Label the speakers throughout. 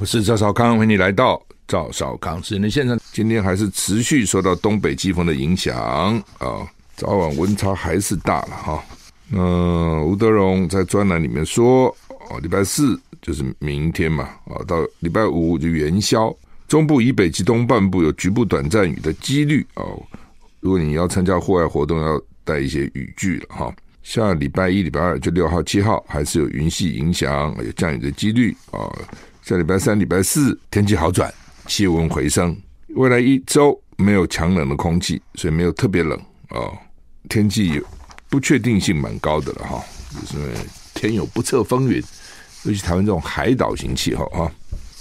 Speaker 1: 我是赵少康，欢迎你来到赵少康时间的现场。今天还是持续受到东北季风的影响啊，早晚温差还是大了哈。那、吴德荣在专栏里面说，哦，礼拜四就是明天嘛，啊，到礼拜五就元宵，中部以北及东半部有局部短暂雨的几率哦。如果你要参加户外活动，要带一些雨具了哈。下礼拜一、礼拜二就六号、七号还是有云系影响，有降雨的几率啊。下礼拜三、礼拜四天气好转，气温回升。未来一周没有强冷的空气，所以没有特别冷啊。天气不确定性蛮高的了哈，就是天有不测风云，尤其台湾这种海岛型气候哈。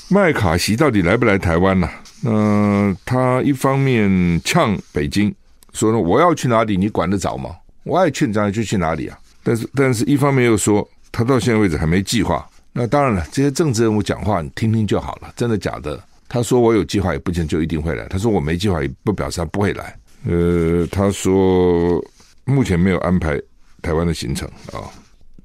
Speaker 1: 麦卡锡到底来不来台湾呢？那他一方面呛北京说呢，我要去哪里你管得着吗？我爱去哪里就去哪里啊！但是，但是一方面又说，他到现在为止还没计划。那当然了，这些政治人物讲话你听听就好了，真的假的？他说我有计划，也不见就一定会来；他说我没计划，也不表示他不会来。呃，他说目前没有安排台湾的行程啊。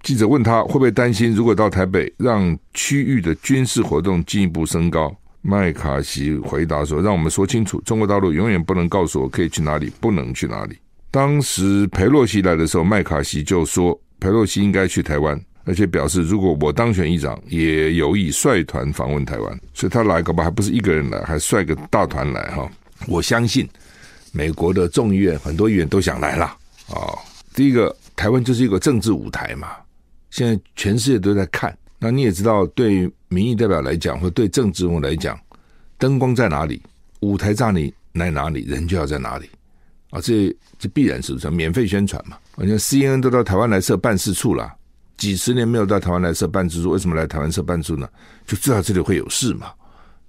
Speaker 1: 记者问他会不会担心，如果到台北，让区域的军事活动进一步升高？麦卡锡回答说：“让我们说清楚，中国大陆永远不能告诉我可以去哪里，不能去哪里。”当时裴洛西来的时候，麦卡锡就说裴洛西应该去台湾，而且表示如果我当选议长，也有意率团访问台湾。所以他来，搞不好还不是一个人来，还率个大团来哈。我相信美国的众议院很多议员都想来了啊。第一个，台湾就是一个政治舞台嘛，现在全世界都在看。那你也知道，对于民意代表来讲，或对政治人物来讲，灯光在哪里，舞台在哪里，来哪里，人就要在哪里。啊，这这必然是不是免费宣传嘛？好像 CNN 都到台湾来设办事处了，几十年没有到台湾来设办事处，为什么来台湾设办事处呢？就知道这里会有事嘛，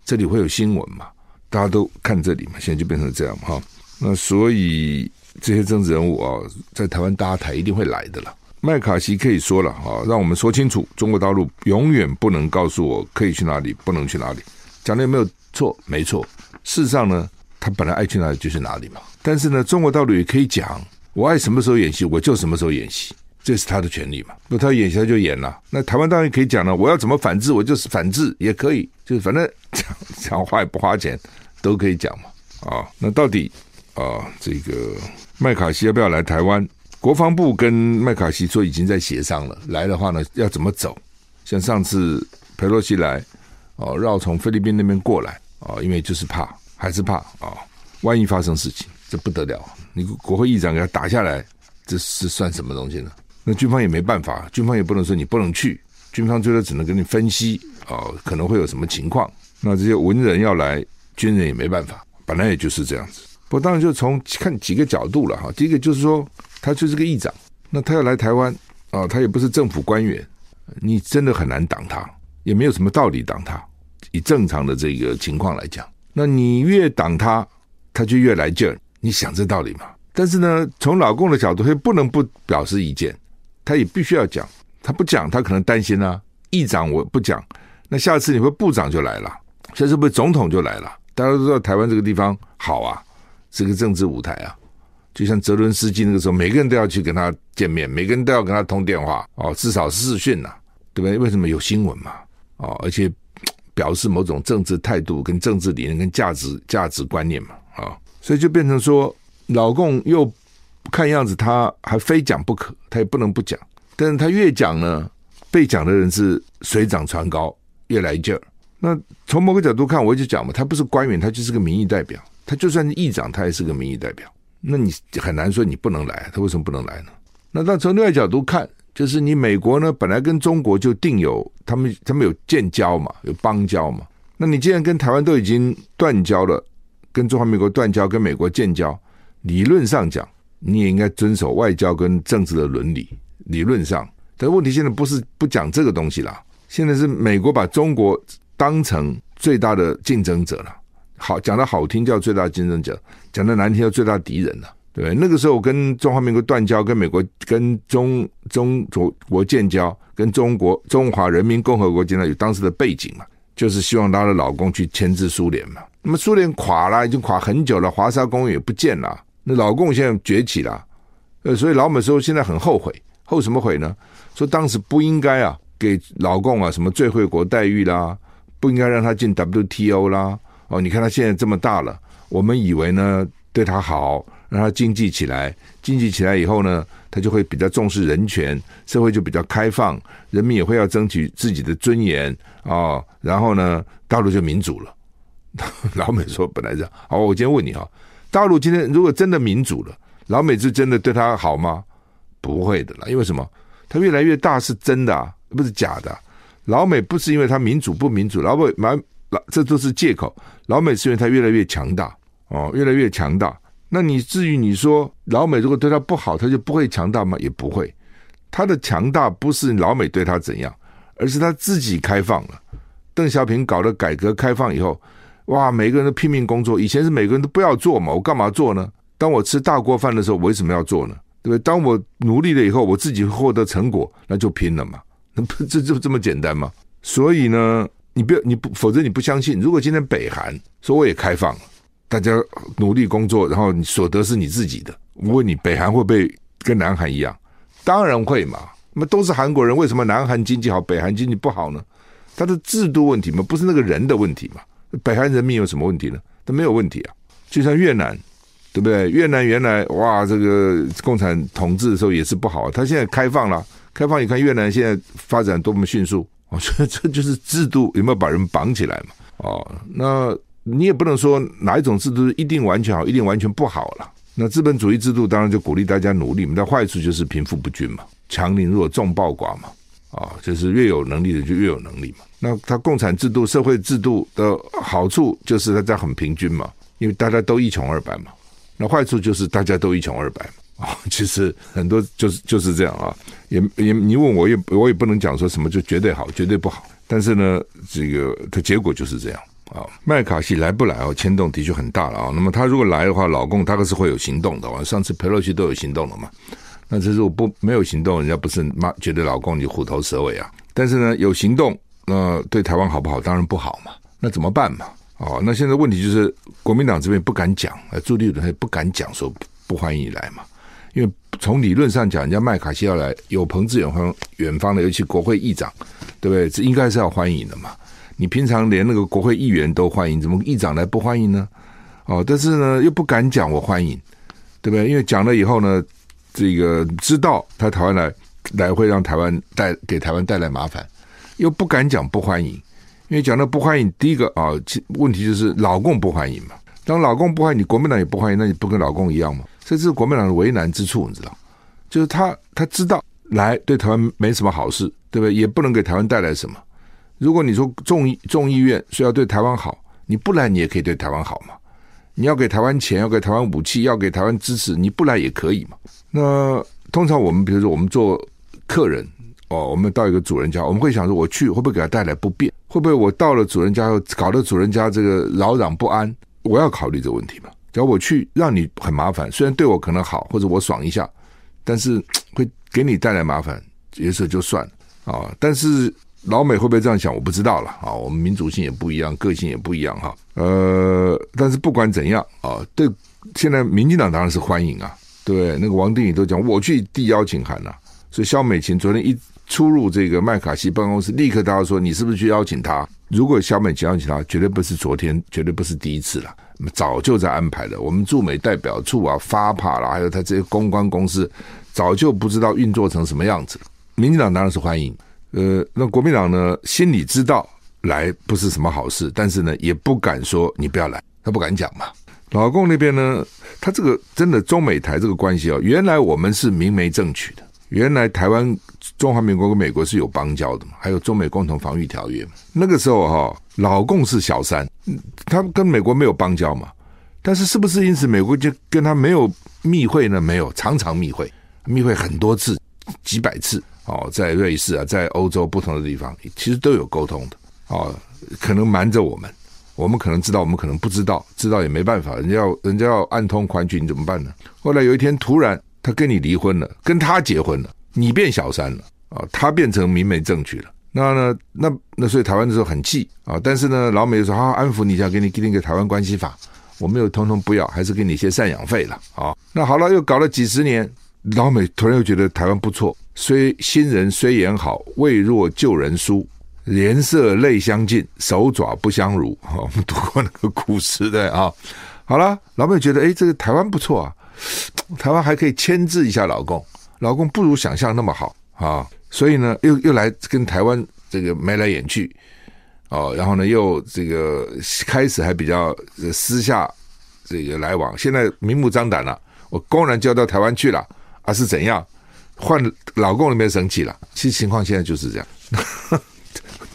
Speaker 1: 这里会有新闻嘛，大家都看这里嘛，现在就变成这样哈。那所以这些政治人物啊，在台湾搭台一定会来的了。麦卡锡可以说了啊，让我们说清楚，中国大陆永远不能告诉我可以去哪里，不能去哪里。讲的有没有错？没错。事实上呢，他本来爱去哪里就去哪里嘛。但是呢，中国大陆也可以讲，我爱什么时候演习，我就什么时候演习，这是他的权利嘛。那他演习他就演了。那台湾当然可以讲了，我要怎么反制，我就是反制也可以，就是反正讲讲话也不花钱，都可以讲嘛。啊，那到底啊，这个麦卡锡要不要来台湾？国防部跟麦卡锡说已经在协商了，来的话呢，要怎么走？像上次佩洛西来，哦，绕从菲律宾那边过来，啊，因为就是怕，还是怕啊，万一发生事情。这不得了！你国会议长给他打下来，这是算什么东西呢？那军方也没办法，军方也不能说你不能去，军方最多只能给你分析啊、哦，可能会有什么情况。那这些文人要来，军人也没办法，本来也就是这样子。不当然就从看几个角度了哈。第一个就是说，他就是个议长，那他要来台湾啊、他也不是政府官员，你真的很难挡他，也没有什么道理挡他。以正常的这个情况来讲，那你越挡他，他就越来劲儿。你想这道理吗？但是呢，从老共的角度，他不能不表示意见，他也必须要讲。他不讲，他可能担心啊。议长我不讲，那下次你会部长就来了，下次不会总统就来了。大家都知道台湾这个地方好啊，是个政治舞台啊。就像泽伦斯基那个时候，每个人都要去跟他见面，每个人都要跟他通电话哦，至少视讯呐、对不对？为什么有新闻嘛？哦，而且表示某种政治态度、跟政治理念、跟价值价值观念嘛，啊、所以就变成说，老共又看样子他还非讲不可，他也不能不讲。但是他越讲呢，被讲的人是水涨船高，越来劲儿。那从某个角度看，我就讲嘛，他不是官员，他就是个民意代表。他就算是议长，他也是个民意代表。那你很难说你不能来，他为什么不能来呢？那但从另外角度看，就是你美国呢，本来跟中国就定有他们他们有建交嘛，有邦交嘛。那你既然跟台湾都已经断交了。跟中华民国断交，跟美国建交，理论上讲，你也应该遵守外交跟政治的伦理。理论上，但问题现在不是不讲这个东西了，现在是美国把中国当成最大的竞争者了。好，讲的好听叫最大竞争者，讲的难听叫最大敌人了，对？那个时候跟中华民国断交，跟美国跟中中国建交，跟中国中华人民共和国建交，有当时的背景嘛，就是希望她的老公去牵制苏联嘛。那么苏联垮了，已经垮很久了，华沙公园也不见了。老共现在崛起了，呃，所以老美说现在很后悔，后什么悔呢？说当时不应该啊，给老共啊什么最惠国待遇啦，不应该让他进 WTO 啦。哦，你看他现在这么大了，我们以为呢对他好，让他经济起来，经济起来以后呢，他就会比较重视人权，社会就比较开放，人民也会要争取自己的尊严啊、哦。然后呢，大陆就民主了。老美说本来这样。好，我今天问你哈，大陆今天如果真的民主了，老美是真的对他好吗？不会的啦，因为什么？他越来越大是真的啊，不是假的。老美不是因为他民主不民主，老美蛮老这都是借口。老美是因为他越来越强大哦，越来越强大。那你至于你说老美如果对他不好，他就不会强大吗？也不会。他的强大不是老美对他怎样，而是他自己开放了。邓小平搞了改革开放以后，哇，每个人都拼命工作。以前是每个人都不要做嘛，我干嘛做呢？当我吃大锅饭的时候，我为什么要做呢？对不对？当我努力了以后，我自己获得成果，那就拼了嘛。那不这就这么简单吗？所以呢，你不要你不，否则你不相信。如果今天北韩说我也开放了，大家努力工作，然后你所得是你自己的，我问你，北韩会不会跟南韩一样？当然会嘛。那么都是韩国人，为什么南韩经济好，北韩经济不好呢？他的制度问题嘛，不是那个人的问题嘛。北韩人民有什么问题呢？他没有问题啊。就像越南。对不对？越南原来哇，这个共产统治的时候也是不好。他现在开放了，开放你看越南现在发展多么迅速。我觉得这就是制度有没有把人绑起来嘛？哦，那你也不能说哪一种制度一定完全好，一定完全不好了。那资本主义制度当然就鼓励大家努力嘛，但坏处就是贫富不均嘛，强凌弱，众暴寡嘛。啊、就是越有能力的就越有能力嘛。那他共产制度、社会制度的好处就是大家很平均嘛，因为大家都一穷二白嘛。那坏处就是大家都一穷二白嘛啊，其实很多就是就是这样啊，也也你问我也我也不能讲说什么就绝对好绝对不好，但是呢，这个它结果就是这样啊。麦卡锡来不来哦，牵动的确很大了啊。那么他如果来的话，老共大概是会有行动的。上次裴洛西都有行动了嘛，那这是我不没有行动，人家不是妈觉得老公你虎头蛇尾啊？但是呢，有行动，那对台湾好不好？当然不好嘛。那怎么办嘛？哦，那现在问题就是国民党这边不敢讲，朱立伦也不敢讲说不欢迎你来嘛，因为从理论上讲，人家麦卡锡要来，有朋自远方，远方的，尤其国会议长，对不对？这应该是要欢迎的嘛。你平常连那个国会议员都欢迎，怎么议长来不欢迎呢？哦，但是呢，又不敢讲我欢迎，对不对？因为讲了以后呢，这个知道他台湾来来会让台湾带给台湾带来麻烦，又不敢讲不欢迎。因为讲到不欢迎，第一个啊，问题就是老共不欢迎嘛。当老共不欢迎，你国民党也不欢迎，那你不跟老共一样吗？这是国民党的为难之处，你知道？就是他他知道来对台湾没什么好事，对不对？也不能给台湾带来什么。如果你说众议众议院说要对台湾好，你不来你也可以对台湾好嘛。你要给台湾钱，要给台湾武器，要给台湾支持，你不来也可以嘛。那通常我们比如说我们做客人。哦，我们到一个主人家，我们会想说，我去会不会给他带来不便？会不会我到了主人家后，搞得主人家这个扰攘不安？我要考虑这个问题嘛？只要我去让你很麻烦，虽然对我可能好，或者我爽一下，但是会给你带来麻烦，也是就算了啊、但是老美会不会这样想？我不知道了啊、我们民族性也不一样，个性也不一样哈。呃，但是不管怎样啊、对，现在民进党当然是欢迎啊。对，那个王定宇都讲，我去递邀请函了、啊。所以萧美琴昨天一。出入这个麦卡锡办公室，立刻大家说：“你是不是去邀请他？”如果萧美琴邀请他，绝对不是昨天，绝对不是第一次了，早就在安排了。我们驻美代表处啊、发帕啦，还有他这些公关公司，早就不知道运作成什么样子。民进党当然是欢迎，呃，那国民党呢，心里知道来不是什么好事，但是呢，也不敢说你不要来，他不敢讲嘛。老共那边呢，他这个真的中美台这个关系哦，原来我们是明媒正娶的，原来台湾。中华民国跟美国是有邦交的嘛，还有中美共同防御条约。那个时候哈，老共是小三，他跟美国没有邦交嘛。但是是不是因此美国就跟他没有密会呢？没有，常常密会，密会很多次，几百次哦，在瑞士啊，在欧洲不同的地方，其实都有沟通的哦。可能瞒着我们，我们可能知道，我们可能不知道，知道也没办法，人家要人家要暗通款曲，你怎么办呢？后来有一天突然他跟你离婚了，跟他结婚了。你变小三了啊，他变成明媒正娶了。那呢，那那所以台湾的时候很气啊，但是呢，老美说好好安抚你一下，给你给你个台湾关系法，我没有通通不要，还是给你一些赡养费了啊。那好了，又搞了几十年，老美突然又觉得台湾不错，虽新人虽言好，未若旧人书。颜色泪相近，手爪不相如。哈，我们读过那个古诗的啊。好了，老美觉得哎，这个台湾不错啊，台湾还可以牵制一下老公，老公不如想象那么好啊，所以呢，又又来跟台湾这个眉来眼去。哦，然后呢，又这个开始还比较私下这个来往，现在明目张胆了，我公然交到台湾去了，啊是怎样？换老公那边生气了。其实情况现在就是这样，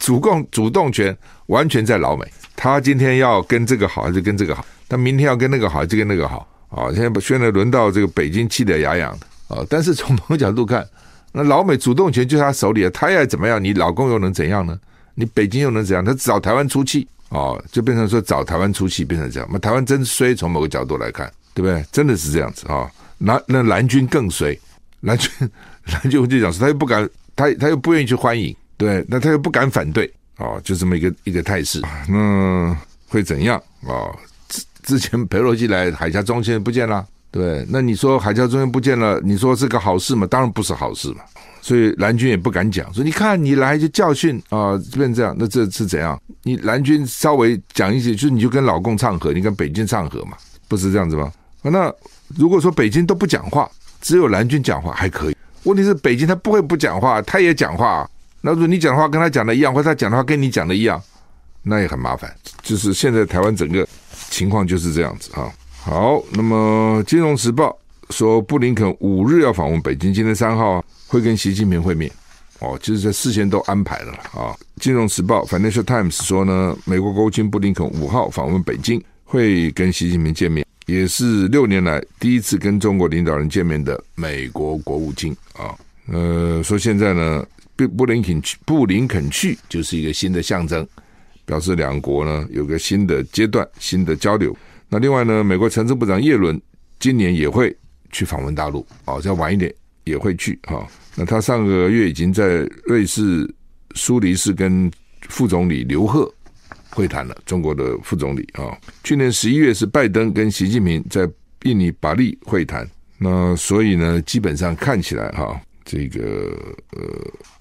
Speaker 1: 主共主动权完全在老美，他今天要跟这个好还是跟这个好？他明天要跟那个好还是跟那个好？啊，现在现在轮到这个北京气得牙痒的啊！但是从某个角度看，那老美主动权就在他手里啊，他要怎么样？你老公又能怎样呢？你北京又能怎样？他找台湾出气哦，就变成说找台湾出气，变成这样。那台湾真衰，从某个角度来看，对不对？真的是这样子啊。那那蓝军更衰，蓝军蓝军就讲说，他又不敢，他他又不愿意去欢迎，对，那他又不敢反对，哦，就这么一个一个态势。那会怎样啊？之之前裴洛西来海峡中心不见了，对，那你说海峡中心不见了，你说是个好事吗？当然不是好事嘛。所以蓝军也不敢讲，说你看你来就教训啊，变这样，那这是怎样？你蓝军稍微讲一些，就是你就跟老共唱和，你跟北京唱和嘛，不是这样子吗？那如果说北京都不讲话，只有蓝军讲话还可以。问题是北京他不会不讲话，他也讲话。那如果你讲的话跟他讲的一样，或者他讲的话跟你讲的一样，那也很麻烦。就是现在台湾整个情况就是这样子啊。好，那么《金融时报》说布林肯五日要访问北京，今天三号。会跟习近平会面，哦，就是在事先都安排了啊。《金融时报》（Financial Times） 说呢，美国国务卿布林肯五号访问北京，会跟习近平见面，也是六年来第一次跟中国领导人见面的美国国务卿啊。呃，说现在呢，布布林肯去，布林肯去就是一个新的象征，表示两国呢有个新的阶段、新的交流。那另外呢，美国财政部长耶伦今年也会去访问大陆，哦，再晚一点也会去哈。那他上个月已经在瑞士苏黎世跟副总理刘鹤会谈了，中国的副总理啊。去年十一月是拜登跟习近平在印尼巴利会谈，那所以呢，基本上看起来哈，这个呃，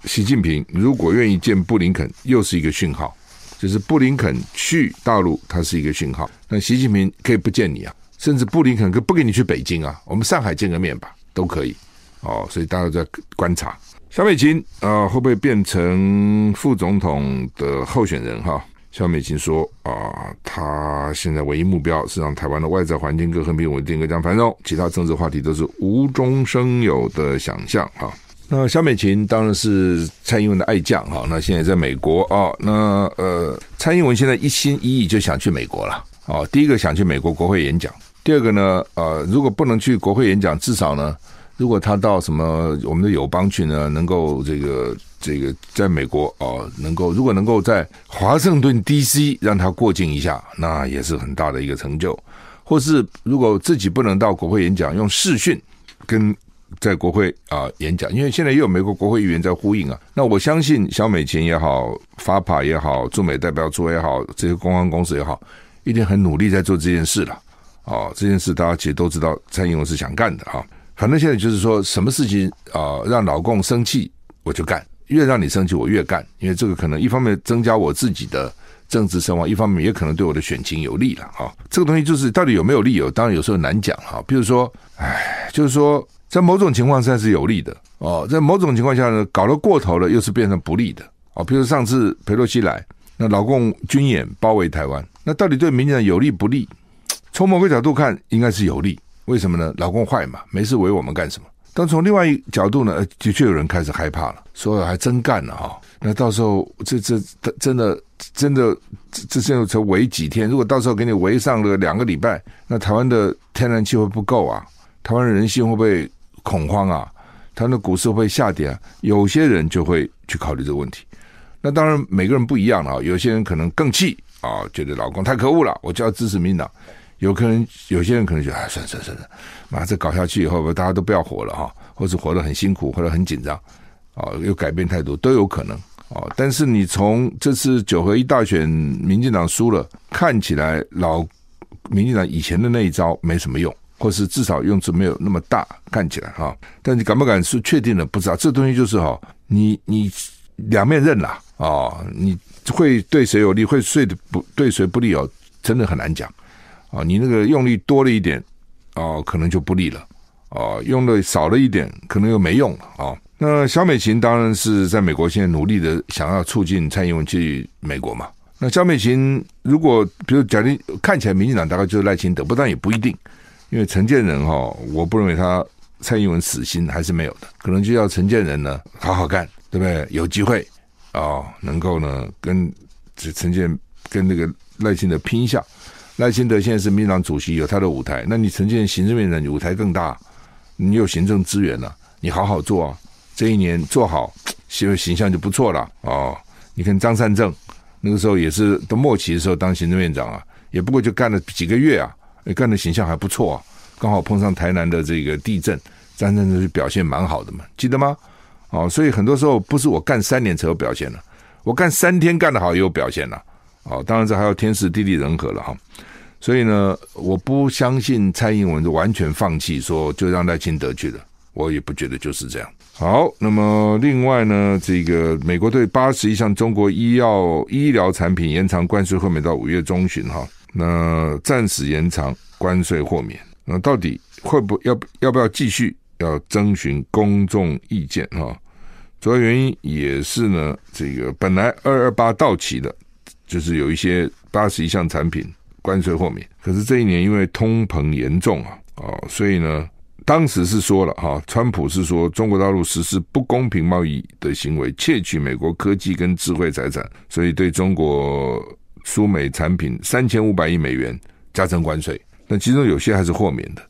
Speaker 1: 习近平如果愿意见布林肯，又是一个讯号，就是布林肯去大陆，它是一个讯号。那习近平可以不见你啊，甚至布林肯可不给你去北京啊，我们上海见个面吧，都可以。哦，所以大家在观察小美琴啊、会不会变成副总统的候选人？哈，萧美琴说啊、呃，他现在唯一目标是让台湾的外在环境更和平稳定、更加繁荣，其他政治话题都是无中生有的想象。哈，那萧美琴当然是蔡英文的爱将。哈，那现在在美国啊、那呃，蔡英文现在一心一意就想去美国了。哦，第一个想去美国国会演讲，第二个呢，呃，如果不能去国会演讲，至少呢。如果他到什么我们的友邦去呢？能够这个这个在美国哦，能够如果能够在华盛顿 D.C. 让他过境一下，那也是很大的一个成就。或是如果自己不能到国会演讲，用视讯跟在国会啊演讲，因为现在也有美国国会议员在呼应啊。那我相信小美琴也好，FAPA 也好，驻美代表处也好，这些公关公司也好，一定很努力在做这件事了。哦，这件事大家其实都知道，蔡英文是想干的哈。反正现在就是说，什么事情啊、让老共生气我就干，越让你生气我越干，因为这个可能一方面增加我自己的政治声望，一方面也可能对我的选情有利了啊。这个东西就是到底有没有利有，当然有时候难讲哈。比如说，哎，就是说在某种情况下是有利的哦，在某种情况下呢，搞得过头了又是变成不利的哦。比如上次裴洛西来，那老共军演包围台湾，那到底对民进党有利不利？从某个角度看，应该是有利。为什么呢？老共坏嘛，没事围我们干什么？但从另外一角度呢，的确有人开始害怕了，说还真干了哈。那到时候这这真的真的这现在才围几天？如果到时候给你围上了两个礼拜，那台湾的天然气会不够啊？台湾人心会不会恐慌啊？台湾的股市会不会下跌啊？有些人就会去考虑这个问题。那当然每个人不一样了啊，有些人可能更气啊，觉得老公太可恶了，我就要支持民党。有可能有些人可能觉得，哎，算了算算了，妈，这搞下去以后，大家都不要活了哈，或者活得很辛苦，或者很紧张，啊，又改变态度都有可能啊。但是你从这次九合一大选，民进党输了，看起来老民进党以前的那一招没什么用，或是至少用处没有那么大，看起来哈。但你敢不敢是确定的？不知道这东西就是哈，你你两面刃啦，哦，你会对谁有利，会对不对谁不利哦，真的很难讲啊。你那个用力多了一点哦，可能就不利了哦，用的少了一点，可能又没用了啊。那萧美琴当然是在美国现在努力的想要促进蔡英文去美国嘛。那萧美琴如果比如假定看起来民进党大概就是赖清德，不但也不一定，因为陈建仁哈，我不认为他蔡英文死心还是没有的，可能就要陈建仁呢好好干，对不对？有机会啊、能够呢跟陈建跟那个赖清德拼一下。赖清德现在是民党主席，有他的舞台，那你陈建行政院长你舞台更大，你有行政资源了、你好好做啊。这一年做好，形形象就不错了哦。你看张善政那个时候也是到末期的时候当行政院长啊，也不过就干了几个月啊，干的形象还不错啊。刚好碰上台南的这个地震，张善政就表现蛮好的嘛，记得吗？哦，所以很多时候不是我干三年才有表现了，我干三天干得好也有表现了。哦，当然这还要天时地利人和了哈。所以呢，我不相信蔡英文就完全放弃，说就让赖清德去了，我也不觉得就是这样。好，那么另外呢，这个美国对八十一项中国医药医疗产品延长关税豁免到五月中旬哈，那暂时延长关税豁免，那到底会不要要不要继续要征询公众意见哈？主要原因也是呢，这个本来二二八到期的，就是有一些八十一项产品关税豁免，可是这一年因为通膨严重啊，哦，所以呢。当时是说了哈，川普是说中国大陆实施不公平贸易的行为，窃取美国科技跟智慧财产，所以对中国输美产品三千五百亿美元加征关税。那其中有些还是豁免的，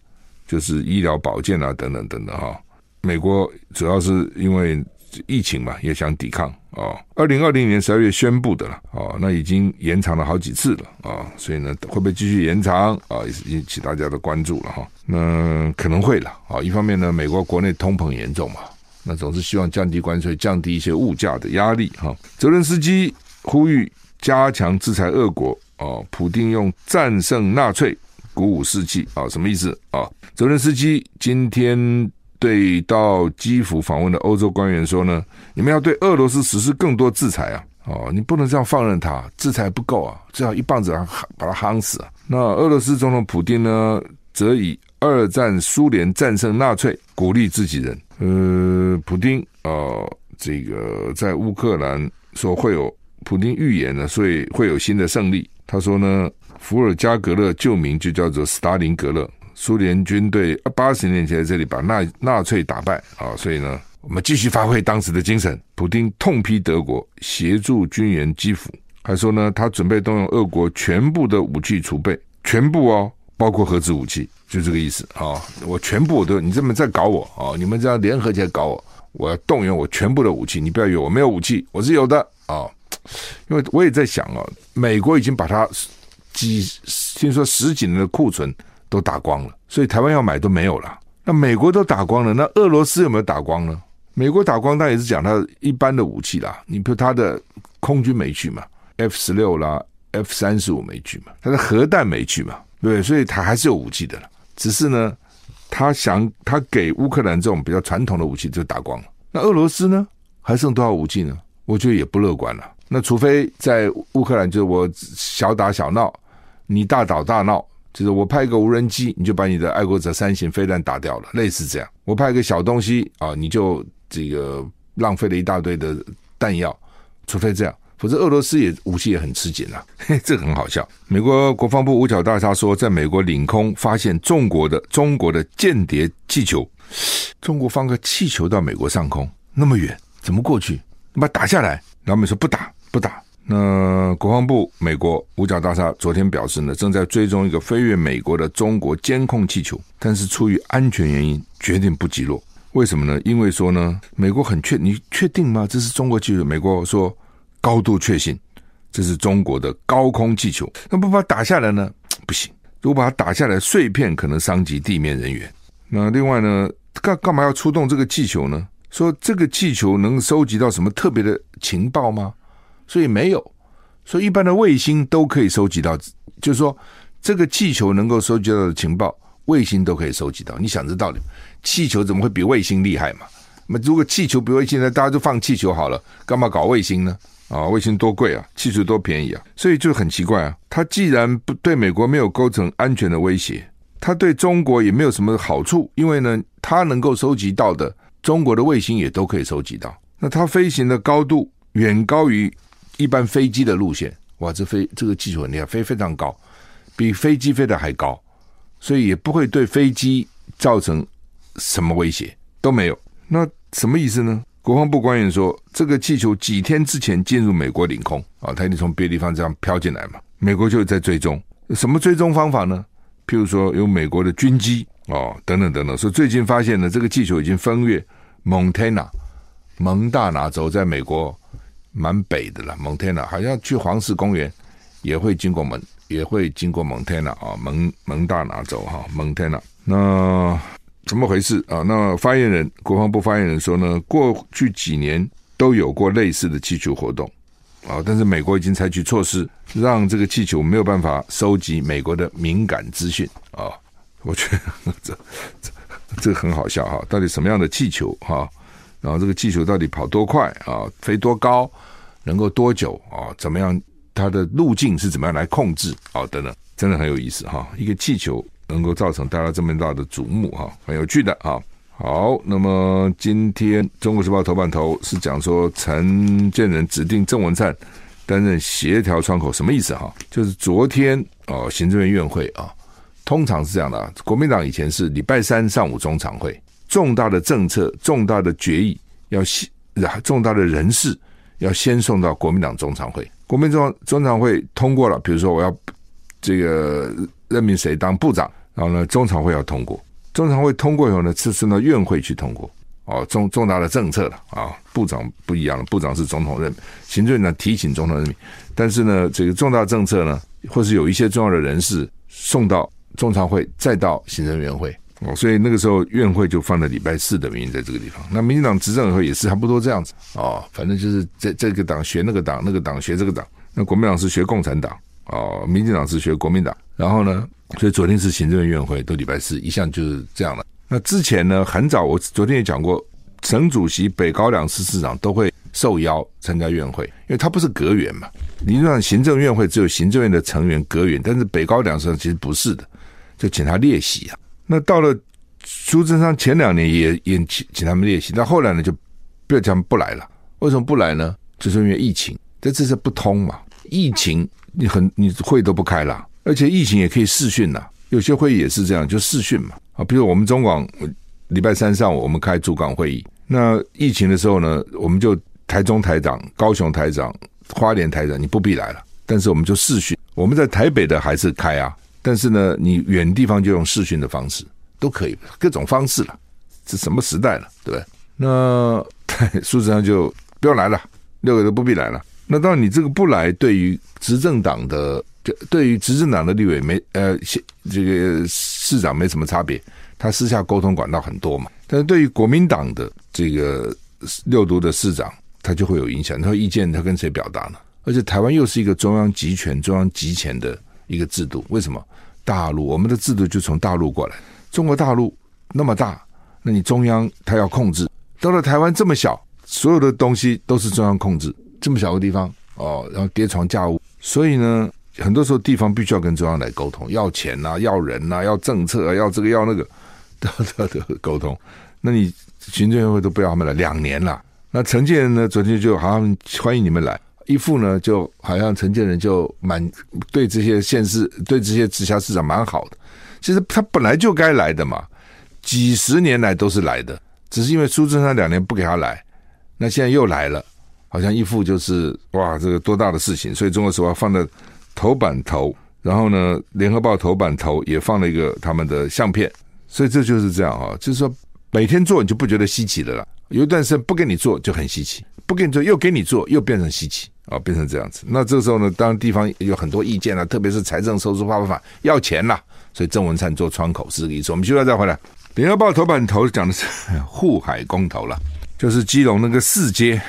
Speaker 1: 就是医疗保健啊等等等等哈。美国主要是因为。疫情嘛，也想抵抗啊。二零二零年十二月宣布的了啊，那已经延长了好几次了啊，所以呢，会不会继续延长啊？也引起大家的关注了哈。那可能会了啊。一方面呢，美国国内通膨严重嘛，那总是希望降低关税，降低一些物价的压力哈。泽伦斯基呼吁加强制裁俄国啊，普丁用战胜纳粹鼓舞士气啊，什么意思啊？泽伦斯基今天。对到基辅访问的欧洲官员说呢，你们要对俄罗斯实施更多制裁啊！哦，你不能这样放任他，制裁不够啊，最好一棒子把他夯死啊！那俄罗斯总统普丁呢，则以二战苏联战胜纳粹鼓励自己人。呃，普丁啊、呃，这个在乌克兰说会有普丁预言呢，所以会有新的胜利。他说呢，伏尔加格勒旧名就叫做斯大林格勒。苏联军队八十年前在这里把纳纳粹打败啊，所以呢，我们继续发挥当时的精神。普丁痛批德国协助军援基辅，还说呢，他准备动用俄国全部的武器储备，全部哦，包括核子武器，就这个意思啊。我全部我都，你这么在搞我啊？你们这样联合起来搞我，我要动员我全部的武器。你不要以为我没有武器，我是有的啊。因为我也在想啊，美国已经把它几听说十几年的库存。都打光了，所以台湾要买都没有了。那美国都打光了，那俄罗斯有没有打光呢？美国打光，但也是讲它一般的武器啦。你比如它的空军没去嘛，F 十六啦，F 三十五没去嘛，它的核弹没去嘛，对？所以它还是有武器的了。只是呢，他想他给乌克兰这种比较传统的武器就打光了。那俄罗斯呢，还剩多少武器呢？我觉得也不乐观了。那除非在乌克兰，就是我小打小闹，你大打大闹。就是我派一个无人机，你就把你的爱国者三型飞弹打掉了，类似这样。我派一个小东西啊，你就这个浪费了一大堆的弹药。除非这样，否则俄罗斯也武器也很吃紧啊。嘿，这个很好笑。美国国防部五角大厦说，在美国领空发现中国的中国的间谍气球，中国放个气球到美国上空那么远，怎么过去？你把它打下来。老美说不打，不打。那国防部美国五角大厦昨天表示呢，正在追踪一个飞越美国的中国监控气球，但是出于安全原因，决定不击落。为什么呢？因为说呢，美国很确，你确定吗？这是中国气球？美国说高度确信，这是中国的高空气球。那不把它打下来呢？不行。如果把它打下来，碎片可能伤及地面人员。那另外呢，干干嘛要出动这个气球呢？说这个气球能收集到什么特别的情报吗？所以没有，所以一般的卫星都可以收集到，就是说这个气球能够收集到的情报，卫星都可以收集到。你想这道理，气球怎么会比卫星厉害嘛？那如果气球比卫星呢，大家就放气球好了，干嘛搞卫星呢？啊，卫星多贵啊，气球多便宜啊，所以就很奇怪啊。它既然不对美国没有构成安全的威胁，它对中国也没有什么好处，因为呢，它能够收集到的中国的卫星也都可以收集到。那它飞行的高度远高于一般飞机的路线，哇，这飞这个气球很厉害，飞非常高，比飞机飞得还高，所以也不会对飞机造成什么威胁，都没有。那什么意思呢？国防部官员说，这个气球几天之前进入美国领空啊，它一定从别的地方这样飘进来嘛，美国就在追踪。什么追踪方法呢？譬如说，有美国的军机哦，等等等等。说最近发现呢，这个气球已经飞越蒙特纳，蒙大拿州，在美国蛮北的了。蒙特纳好像去黄石公园也会经过蒙，也会经过蒙特纳啊，蒙蒙大拿州哈，蒙特纳那。怎么回事啊？那发言人，国防部发言人说呢，过去几年都有过类似的气球活动啊，但是美国已经采取措施，让这个气球没有办法收集美国的敏感资讯啊。我觉得这这这很好笑哈，到底什么样的气球哈？然后这个气球到底跑多快啊？飞多高？能够多久啊？怎么样？它的路径是怎么样来控制啊？等等，真的很有意思哈。一个气球。能够造成大家这么大的瞩目哈，很有趣的啊。好，那么今天《中国时报》头版头是讲说陈建仁指定郑文灿担任协调窗口，什么意思哈？就是昨天哦，行政院院会啊，通常是这样的，国民党以前是礼拜三上午中常会，重大的政策、重大的决议要先，重大的人事要先送到国民党中常会，国民中中常会通过了，比如说我要这个。任命谁当部长，然后呢，中常会要通过，中常会通过以后呢，次次呢，院会去通过，哦，重重大的政策了啊，部长不一样了，部长是总统任，行政院呢提请总统任命，但是呢，这个重大政策呢，或是有一些重要的人士送到中常会，再到行政院会，哦，所以那个时候院会就放在礼拜四的原因在这个地方。那民进党执政以后也是差不多这样子，哦，反正就是这这个党学那个党，那个党学这个党，那国民党是学共产党。哦，民进党是学国民党，然后呢，所以昨天是行政院会，都礼拜四，一向就是这样了。那之前呢，很早我昨天也讲过，省主席、北高两市市长都会受邀参加院会，因为他不是阁员嘛。理论上，行政院会只有行政院的成员阁员，但是北高两市其实不是的，就请他列席啊。那到了苏贞昌前两年也也请请他们列席，那后来呢就不要他们不来了。为什么不来呢？就是因为疫情，这这是不通嘛，疫情。你很你会都不开了，而且疫情也可以视讯呐，有些会议也是这样，就视讯嘛。啊，比如我们中广礼拜三上午我们开主港会议，那疫情的时候呢，我们就台中台长、高雄台长、花莲台长，你不必来了，但是我们就视讯。我们在台北的还是开啊，但是呢，你远地方就用视讯的方式都可以，各种方式了。这什么时代了，对不对？那事实上就不要来了，六个都不必来了。那当然，你这个不来，对于执政党的，对于执政党的立委没呃，这个市长没什么差别，他私下沟通管道很多嘛。但是对于国民党的这个六都的市长，他就会有影响。他意见他跟谁表达呢？而且台湾又是一个中央集权、中央集权的一个制度。为什么？大陆我们的制度就从大陆过来，中国大陆那么大，那你中央他要控制，到了台湾这么小，所有的东西都是中央控制。这么小个地方哦，然后叠床架屋，所以呢，很多时候地方必须要跟中央来沟通，要钱呐、要人呐、要政策啊，要这个要那个，都都都沟通。那你行政院会都不要他们来两年了。那陈建人呢，昨天就好像欢迎你们来，一副呢就好像陈建仁就蛮对这些县市、对这些直辖市长蛮好的。其实他本来就该来的嘛，几十年来都是来的，只是因为苏贞昌两年不给他来，那现在又来了。好像一副就是哇，这个多大的事情，所以中国时报放在头版头，然后呢，联合报头版头也放了一个他们的相片，所以这就是这样啊，就是说每天做你就不觉得稀奇的了，有一段时间不给你做就很稀奇，不给你做又给你做又变成稀奇啊，变成这样子。那这个时候呢，当然地方有很多意见了，特别是财政收支发放法要钱呐，所以郑文灿做窗口是这个意思。我们现在再回来，联合报头版头讲的是 沪海公投了，就是基隆那个四接。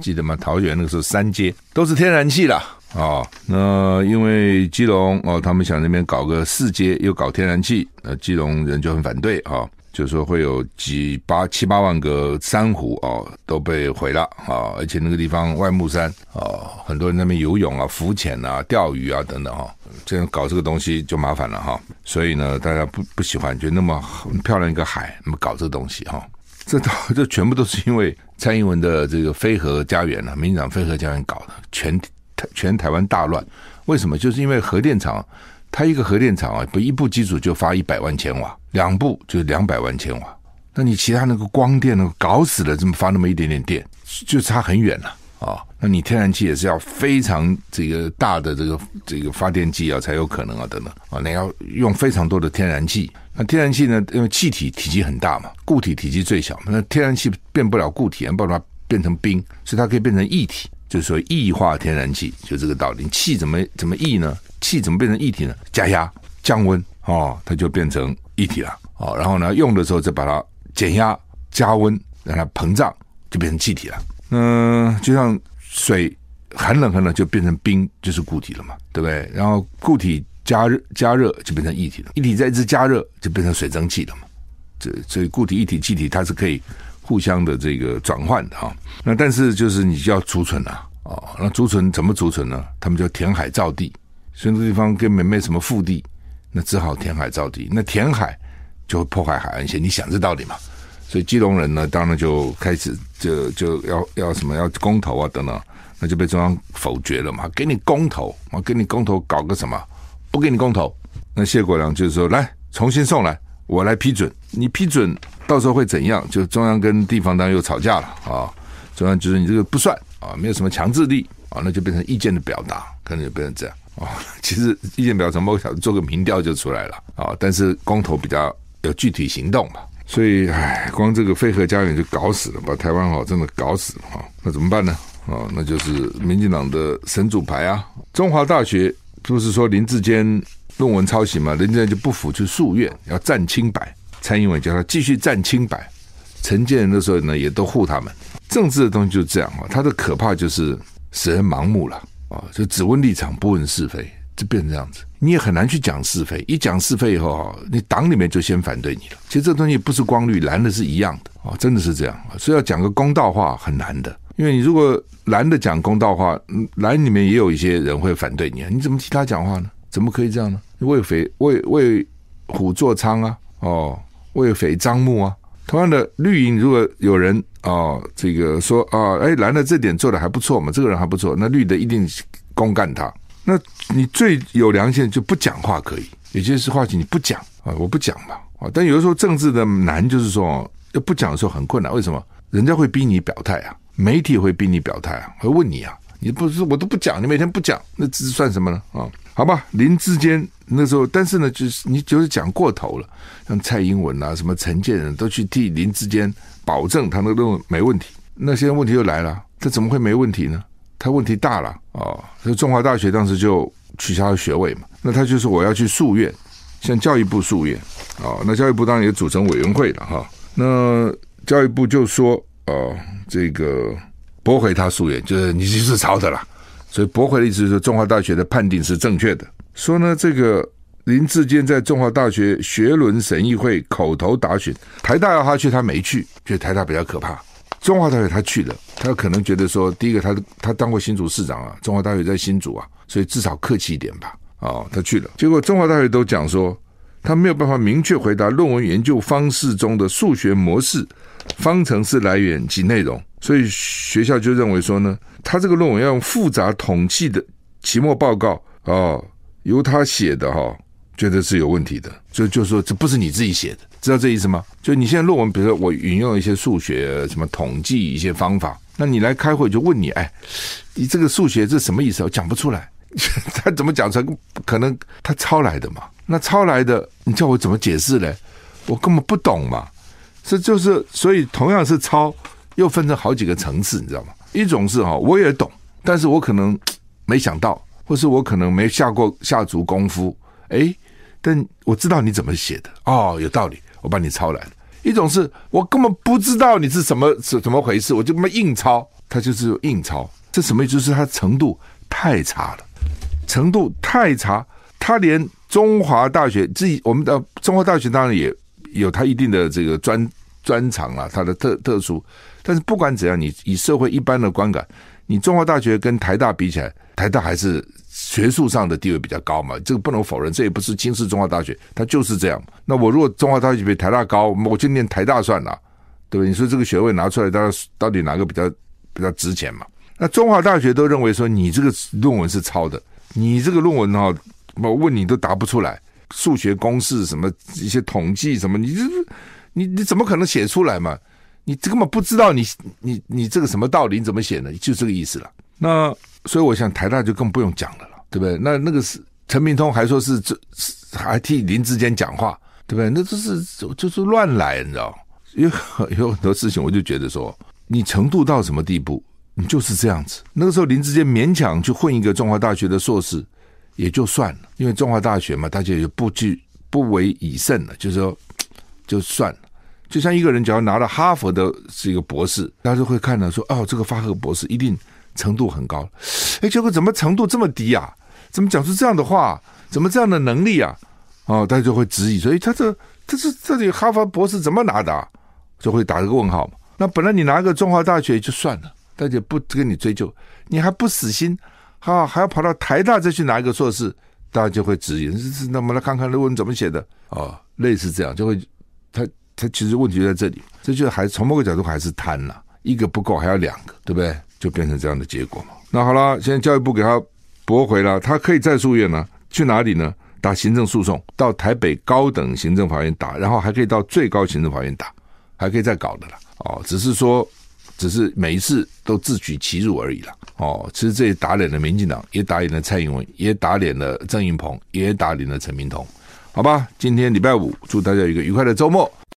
Speaker 1: 记得吗？桃园那个时候三接都是天然气了啊、那因为基隆哦，他们想那边搞个四接，又搞天然气，那基隆人就很反对啊、就是说会有几八七八万个珊瑚哦都被毁了啊，而且那个地方外木山啊，很多人那边游泳啊、浮潜啊、钓鱼啊等等哈，这样搞这个东西就麻烦了哈。所以呢，大家不不喜欢，就那么很漂亮一个海，那么搞这个东西哈，这都 这全部都是因为蔡英文的这个飞核家园啊，民进党飞核家园搞的，全台全台湾大乱。为什么？就是因为核电厂。它一个核电厂啊，不一部机组就发一百万千瓦，两部就两百万千瓦。那你其他那个光电呢，搞死了，这么发那么一点点电，就差很远了啊。那你天然气也是要非常这个大的这个这个发电机啊，才有可能啊，等等啊，你要用非常多的天然气。那天然气呢，因为气体体积很大嘛，固体体积最小嘛，那天然气变不了固体，没办法变成冰，所以它可以变成液体，就是说液化天然气，就这个道理。气怎么怎么液呢？气怎么变成液体呢？加压降温哦，它就变成液体了哦。然后呢，用的时候再把它减压加温，让它膨胀，就变成气体了。嗯，就像水很冷很冷就变成冰，就是固体了嘛，对不对？然后固体加热加热就变成液体了，液体再一次加热就变成水蒸气了嘛。这所以固体、液体、气体它是可以互相的这个转换的哈。那但是就是你就要储存了啊，哦，那储存怎么储存呢？他们就填海造地。所以这地方根本没什么腹地，那只好填海造地。那填海就会破坏海岸线，你想这道理嘛？所以基隆人呢，当然就开始就就要要什么要公投啊等等，那就被中央否决了嘛。给你公投，我给你公投搞个什么？不给你公投，那谢国梁就是说，来重新送来，我来批准。你批准到时候会怎样？就中央跟地方当然又吵架了啊。中央就是你这个不算啊，没有什么强制力啊，那就变成意见的表达，可能就变成这样。哦，其实意见表达，我想做个民调就出来了啊、但是公投比较有具体行动嘛，所以唉，光这个飞核家园就搞死了，把台湾好真的搞死了哈、哦。那怎么办呢？哦，那就是民进党的神主牌啊。中华大学不是说林志坚论文抄袭嘛？林志坚就不服去诉愿，要战清白。蔡英文叫他继续战清白。陈建仁的时候呢，也都护他们。政治的东西就是这样啊，它的可怕就是使人盲目了。啊，就只问立场不问是非，就变成这样子，你也很难去讲是非。一讲是非以后啊，你党里面就先反对你了。其实这东西不是光绿蓝的是一样的啊，真的是这样。所以要讲个公道话很难的，因为你如果蓝的讲公道话，蓝里面也有一些人会反对你啊。你怎么替他讲话呢？怎么可以这样呢？为匪为为虎作伥啊，哦，为匪张目啊。同样的绿营，如果有人啊、这个说啊，哎，蓝的这点做的还不错嘛，这个人还不错，那绿的一定公干他。那你最有良心就不讲话可以，有些是话题你不讲啊，我不讲嘛啊。但有的时候政治的难就是说，要不讲的时候很困难。为什么？人家会逼你表态啊，媒体会逼你表态啊，会问你啊，你不是我都不讲，你每天不讲，那这算什么呢啊？好吧，林志坚那时候，但是呢，就是你就是讲过头了，像蔡英文啊，什么陈建仁都去替林志坚保证他那个论文没问题。那现在问题又来了，他怎么会没问题呢？他问题大了啊！哦，所以中华大学当时就取消了学位嘛。那他就说我要去诉愿，向教育部诉愿啊。那教育部当然也组成委员会了哈。那教育部就说哦，这个驳回他诉愿，就是你就是抄的了。所以驳回的意思是说，中华大学的判定是正确的。说呢，这个林志坚在中华大学学伦审议会口头答询，台大要他去，他没去，觉得台大比较可怕。中华大学他去了，他可能觉得说，第一个他他当过新竹市长啊，中华大学在新竹啊，所以至少客气一点吧。哦，他去了，结果中华大学都讲说，他没有办法明确回答论文研究方式中的数学模式、方程式来源及内容。所以学校就认为说呢，他这个论文要用复杂统计的期末报告哦，由他写的哈、哦，觉得是有问题的。就就说这不是你自己写的，知道这意思吗？就你现在论文，比如说我引用一些数学什么统计一些方法，那你来开会就问你，哎，你这个数学这什么意思？我讲不出来，他怎么讲出来？可能他抄来的嘛？那抄来的，你叫我怎么解释呢？我根本不懂嘛。这就是所以同样是抄。又分成好几个层次，你知道吗？一种是哈，我也懂，但是我可能没想到，或是我可能没下过下足功夫，诶，但我知道你怎么写的，哦，有道理，我帮你抄来了。一种是我根本不知道你是什么是怎么回事，我就这么硬抄，他就是硬抄，这什么意思？就是他程度太差了，程度太差，他连中华大学自己，我们的中华大学当然也。有它一定的这个专专长啊，它的特特殊。但是不管怎样，你以社会一般的观感，你中华大学跟台大比起来，台大还是学术上的地位比较高嘛，这个不能否认。这也不是轻视中华大学，它就是这样。那我如果中华大学比台大高，我就念台大算了，对不对？你说这个学位拿出来，到到底哪个比较比较值钱嘛？那中华大学都认为说你这个论文是抄的，你这个论文哈，我问你都答不出来，数学公式什么一些统计什么，你这你你怎么可能写出来嘛？你根本不知道你你你这个什么道理？你怎么写呢？就这个意思了。那所以我想台大就更不用讲了了，对不对？那那个是陈明通还说是这还替林志坚讲话，对不对？那这是就是乱来，你知道？有有很多事情，我就觉得说，你程度到什么地步？你就是这样子。那个时候，林志坚勉强去混一个中华大学的硕士，也就算了，因为中华大学嘛，大家也不惧不为已甚了，就是说 就算了。就像一个人，只要拿了哈佛的这个博士，大家就会看到说，哦，这个哈佛博士一定程度很高。哎，结果怎么程度这么低啊？怎么讲出这样的话？怎么这样的能力啊？哦，大家就会质疑说，哎，他这他这这里哈佛博士怎么拿的啊？就会打一个问号嘛。那本来你拿个中华大学就算了。大家不跟你追究，你还不死心，啊，还要跑到台大再去拿一个硕士，大家就会质疑。是那么来看看论文怎么写的啊、类似这样，就会他他其实问题就在这里，这就还从某个角度还是贪呐，一个不够还要两个，对不对？就变成这样的结果嘛。那好了，现在教育部给他驳回了，他可以再诉愿呢？去哪里呢？打行政诉讼，到台北高等行政法院打，然后还可以到最高行政法院打，还可以再搞的了。哦，只是说。只是每一次都自取其辱而已了哦。其实这也打脸了民进党，也打脸了蔡英文，也打脸了郑云鹏，也打脸了陈明通。好吧，今天礼拜五，祝大家有一个愉快的周末。